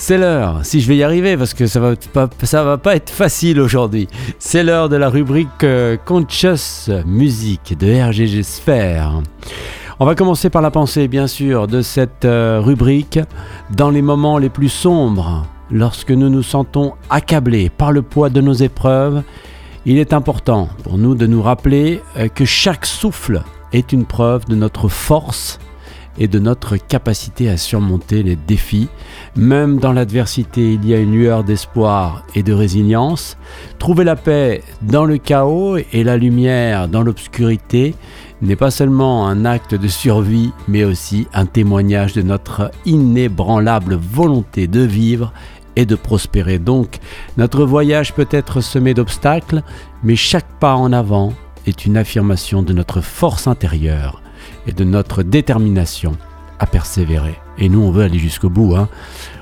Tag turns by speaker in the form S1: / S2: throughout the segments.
S1: C'est l'heure, si je vais y arriver, parce que ça va pas, ça va pas être facile aujourd'hui. C'est l'heure de la rubrique euh, Conscious Music de RGG Sphere. On va commencer par la pensée, bien sûr, de cette euh, rubrique. Dans les moments les plus sombres, lorsque nous nous sentons accablés par le poids de nos épreuves, il est important pour nous de nous rappeler euh, que chaque souffle est une preuve de notre force et de notre capacité à surmonter les défis. Même dans l'adversité, il y a une lueur d'espoir et de résilience. Trouver la paix dans le chaos et la lumière dans l'obscurité n'est pas seulement un acte de survie, mais aussi un témoignage de notre inébranlable volonté de vivre et de prospérer. Donc, notre voyage peut être semé d'obstacles, mais chaque pas en avant est une affirmation de notre force intérieure et de notre détermination à persévérer. Et nous, on veut aller jusqu'au bout. Hein.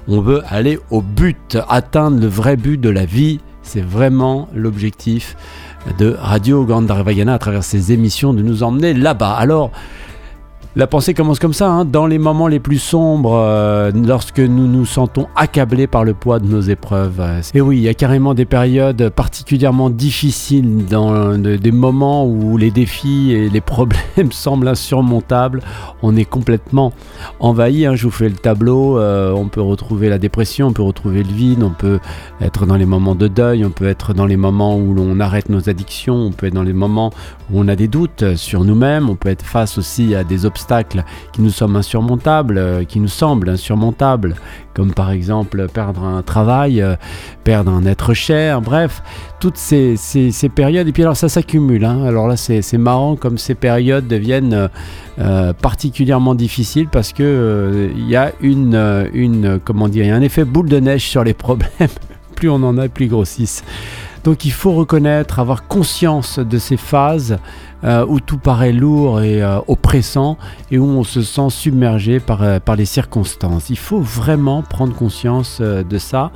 S1: On veut aller au but, atteindre le vrai but de la vie. C'est vraiment l'objectif de Radio Gandharvayana à travers ses émissions de nous emmener là-bas. Alors, la pensée commence comme ça, hein. dans les moments les plus sombres, euh, lorsque nous nous sentons accablés par le poids de nos épreuves. Et oui, il y a carrément des périodes particulièrement difficiles, dans des moments où les défis et les problèmes semblent insurmontables. On est complètement envahi. Hein. Je vous fais le tableau. Euh, on peut retrouver la dépression, on peut retrouver le vide, on peut être dans les moments de deuil, on peut être dans les moments où l'on arrête nos addictions, on peut être dans les moments où on a des doutes sur nous-mêmes, on peut être face aussi à des obstacles qui nous sont insurmontables, euh, qui nous semblent insurmontables, comme par exemple perdre un travail, euh, perdre un être cher, bref, toutes ces, périodes. Et puis alors ça s'accumule. Hein. Alors là c'est marrant comme ces périodes deviennent euh, particulièrement difficiles parce que il y a une, une, comment dire, un effet boule de neige sur les problèmes. plus on en a, plus ils grossissent. Donc il faut reconnaître, avoir conscience de ces phases euh, où tout paraît lourd et euh, oppressant et où on se sent submergé par, euh, par les circonstances. Il faut vraiment prendre conscience de ça.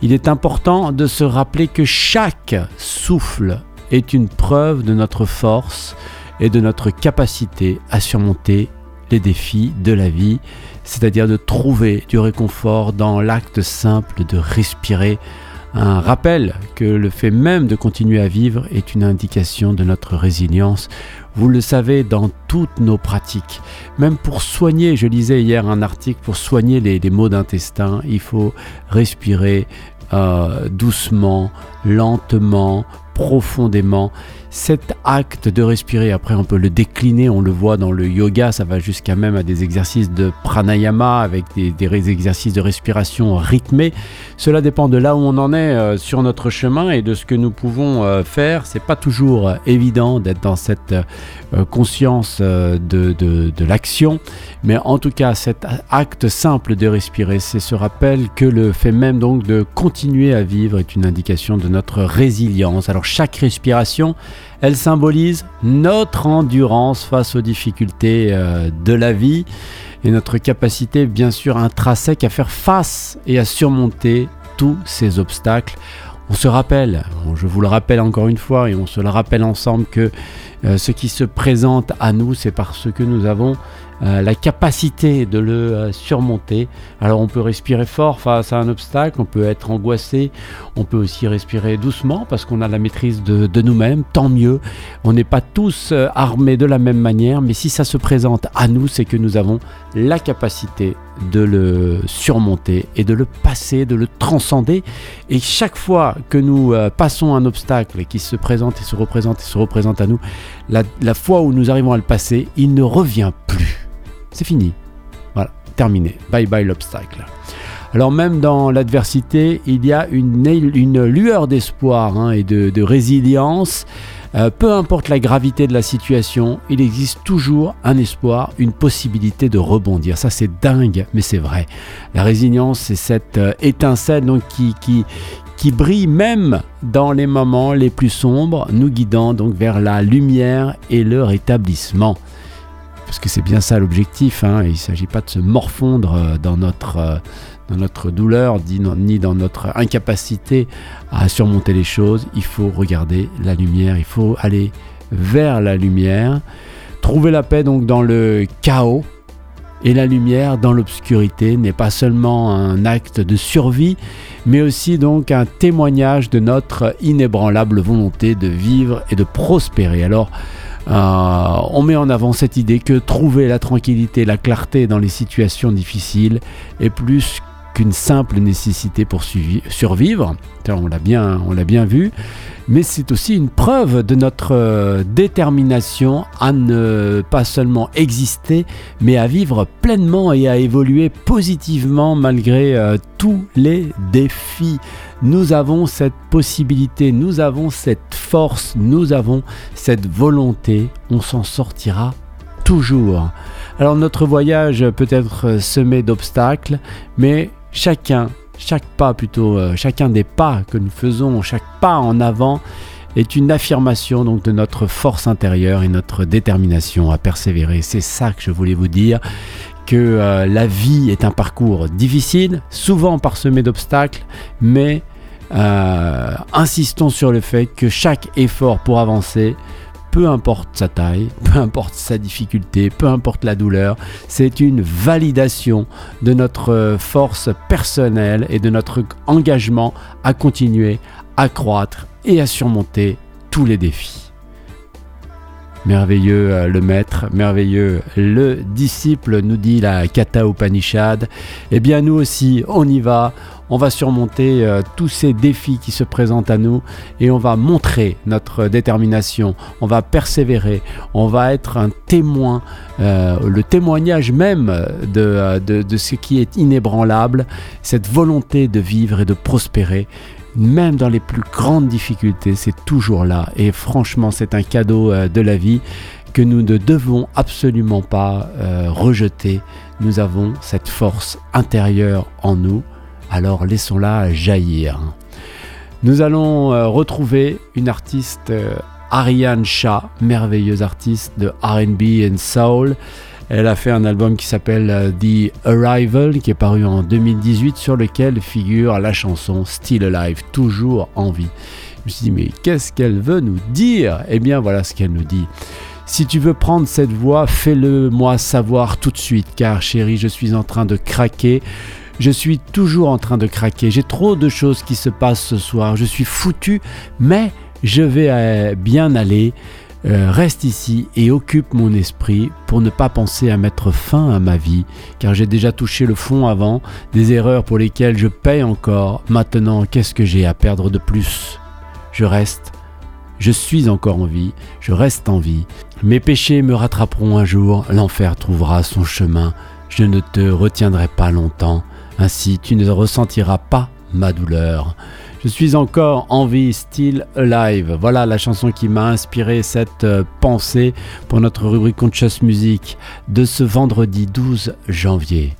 S1: Il est important de se rappeler que chaque souffle est une preuve de notre force et de notre capacité à surmonter les défis de la vie, c'est-à-dire de trouver du réconfort dans l'acte simple de respirer un rappel que le fait même de continuer à vivre est une indication de notre résilience. Vous le savez dans toutes nos pratiques. Même pour soigner, je lisais hier un article, pour soigner les, maux d'intestin, il faut respirer euh, doucement, lentement, profondément cet acte de respirer, après on peut le décliner, on le voit dans le yoga, ça va jusqu'à même à des exercices de pranayama avec des, exercices de respiration rythmés. Cela dépend de là où on en est euh, sur notre chemin et de ce que nous pouvons euh, faire. C'est pas toujours euh, évident d'être dans cette conscience de, de l'action, mais en tout cas cet acte simple de respirer, c'est ce rappel que le fait même donc de continuer à vivre est une indication de notre résilience. Alors chaque respiration elle symbolise notre endurance face aux difficultés euh, de la vie et notre capacité bien sûr intrinsèque à faire face et à surmonter tous ces obstacles. On se rappelle, je vous le rappelle encore une fois et on se le rappelle ensemble que euh, ce qui se présente à nous, c'est parce que nous avons euh, la capacité de le euh, surmonter. Alors on peut respirer fort face à un obstacle, on peut être angoissé, on peut aussi respirer doucement parce qu'on a la maîtrise de, nous-mêmes, tant mieux. On n'est pas tous euh, armés de la même manière, mais si ça se présente à nous, c'est que nous avons la capacité de le surmonter et de le passer, de le transcender. Et chaque fois que nous passons un obstacle qui se présente et se représente et se représente à nous, la fois où nous arrivons à le passer, il ne revient plus c'est fini. Voilà, terminé. Bye bye l'obstacle. Alors même dans l'adversité, il y a une, une lueur d'espoir hein, et de, résilience. Euh, peu importe la gravité de la situation, il existe toujours un espoir, une possibilité de rebondir. Ça c'est dingue, mais c'est vrai. La résilience, c'est cette euh, étincelle donc, qui, qui, qui brille même dans les moments les plus sombres, nous guidant donc vers la lumière et le rétablissement parce que c'est bien ça l'objectif. Hein. il ne s'agit pas de se morfondre euh, dans notre, euh, dans notre douleur, ni dans notre incapacité à surmonter les choses. Il faut regarder la lumière, il faut aller vers la lumière, trouver la paix donc dans le chaos Et la lumière dans l'obscurité n'est pas seulement un acte de survie, mais aussi donc un témoignage de notre inébranlable volonté de vivre et de prospérer. Alors, on met en avant cette idée que trouver la tranquillité, la clarté dans les situations difficiles est plus qu'une simple nécessité pour survivre. On l'a bien, on l'a bien vu mais c'est aussi une preuve de notre euh, détermination à ne pas seulement exister, mais à vivre pleinement et à évoluer positivement malgré euh, tous les défis. Nous avons cette possibilité, nous avons cette force, nous avons cette volonté, on s'en sortira toujours. Alors notre voyage peut être semé d'obstacles, mais chacun chaque pas plutôt, euh, chacun des pas que nous faisons, chaque pas en avant est une affirmation donc de notre force intérieure et notre détermination à persévérer. C'est ça que je voulais vous dire que euh, la vie est un parcours difficile, souvent parsemé d'obstacles, mais euh, insistons sur le fait que chaque effort pour avancer peu importe sa taille, peu importe sa difficulté, peu importe la douleur, c'est une validation de notre force personnelle et de notre engagement à continuer à croître et à surmonter tous les défis. Merveilleux euh, le maître, merveilleux le disciple, nous dit la Kata Upanishad. Eh bien nous aussi, on y va, on va surmonter euh, tous ces défis qui se présentent à nous et on va montrer notre détermination, on va persévérer, on va être un témoin, euh, le témoignage même de, de ce qui est inébranlable, cette volonté de vivre et de prospérer même dans les plus grandes difficultés, c'est toujours là. Et franchement, c'est un cadeau euh, de la vie que nous ne devons absolument pas rejeter. Nous avons cette force intérieure en nous alors laissons-la jaillir. Nous allons euh, retrouver une artiste, euh, Ariane Shah, merveilleuse artiste de RB and Soul. Elle a fait un album qui s'appelle euh, The Arrival, qui est paru en 2018, sur lequel figure la chanson Still Alive, toujours en vie. Je me suis dit, mais qu'est-ce qu'elle veut nous dire? Eh bien, voilà ce qu'elle nous dit. Si tu veux prendre cette voix, fais-le moi savoir tout de suite, car chérie, je suis en train de craquer. Je suis toujours en train de craquer. J'ai trop de choses qui se passent ce soir. Je suis foutu, mais je vais euh, bien aller. Euh, reste ici et occupe mon esprit pour ne pas penser à mettre fin à ma vie, car j'ai déjà touché le fond avant, des erreurs pour lesquelles je paye encore. Maintenant, qu'est-ce que j'ai à perdre de plus? Je reste, je suis encore en vie, je reste en vie. Mes péchés me rattraperont un jour, l'enfer trouvera son chemin, je ne te retiendrai pas longtemps. Ainsi tu ne ressentiras pas ma douleur. Je suis encore en vie, still alive. Voilà la chanson qui m'a inspiré cette euh, pensée pour notre rubrique Conscious Music de ce vendredi 12 janvier.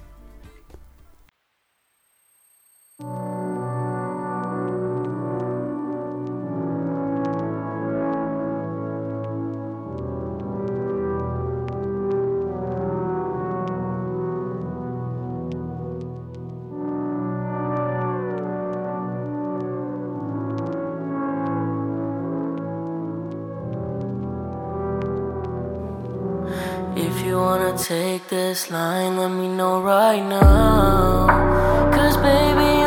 S2: Take this line, let me know right now. Cause baby,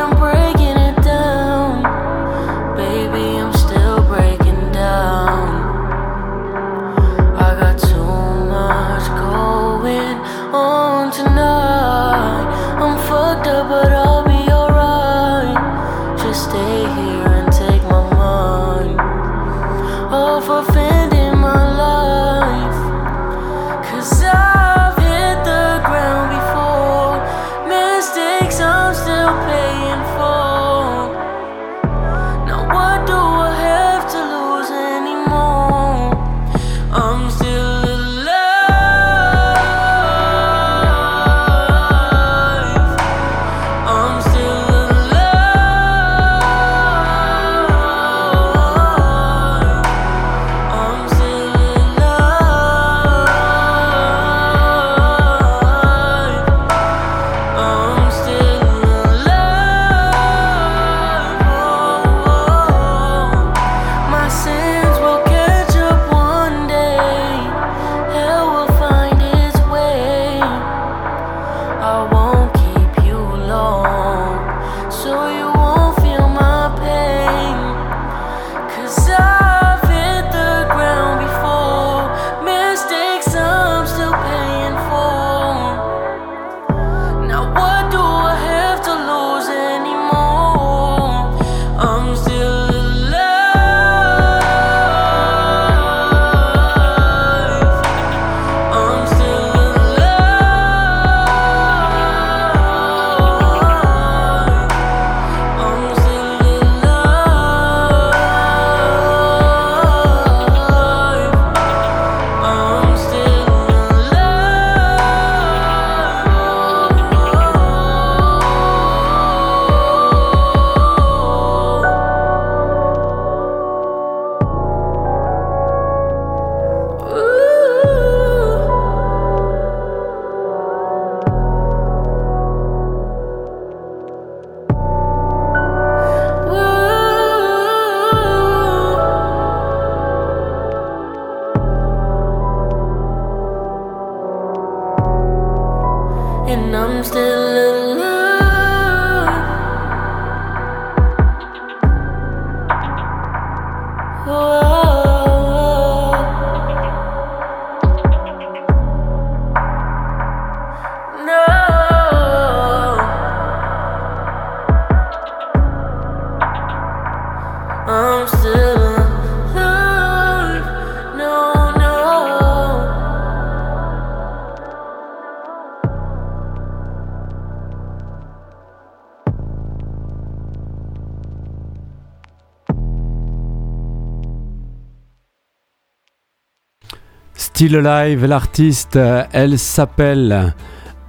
S2: Still
S1: Alive, l'artiste, elle s'appelle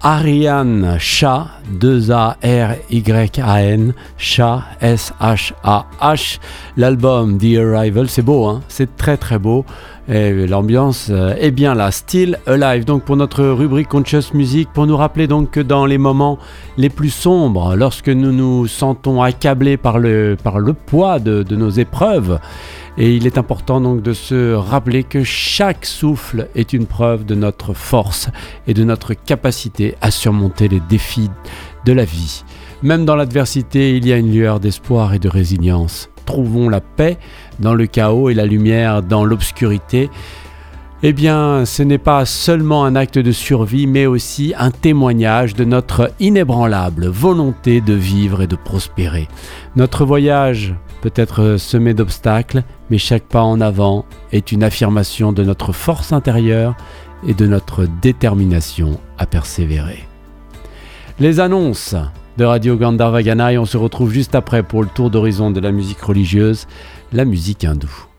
S1: Ariane Shah, 2-A-R-Y-A-N, Shah, S-H-A-H. L'album The Arrival, c'est beau, hein c'est très très beau. Et l'ambiance euh, est bien là. Still Alive, donc pour notre rubrique Conscious Music, pour nous rappeler donc que dans les moments les plus sombres, lorsque nous nous sentons accablés par le, poids de nos épreuves, et il est important donc de se rappeler que chaque souffle est une preuve de notre force et de notre capacité à surmonter les défis de la vie. Même dans l'adversité, il y a une lueur d'espoir et de résilience. Trouvons la paix dans le chaos et la lumière dans l'obscurité. Eh bien, ce n'est pas seulement un acte de survie, mais aussi un témoignage de notre inébranlable volonté de vivre et de prospérer. Notre voyage peut être semé d'obstacles, mais chaque pas en avant est une affirmation de notre force intérieure et de notre détermination à persévérer. Les annonces de Radio Gandharvagana et on se retrouve juste après pour le tour d'horizon de la musique religieuse, la musique hindoue.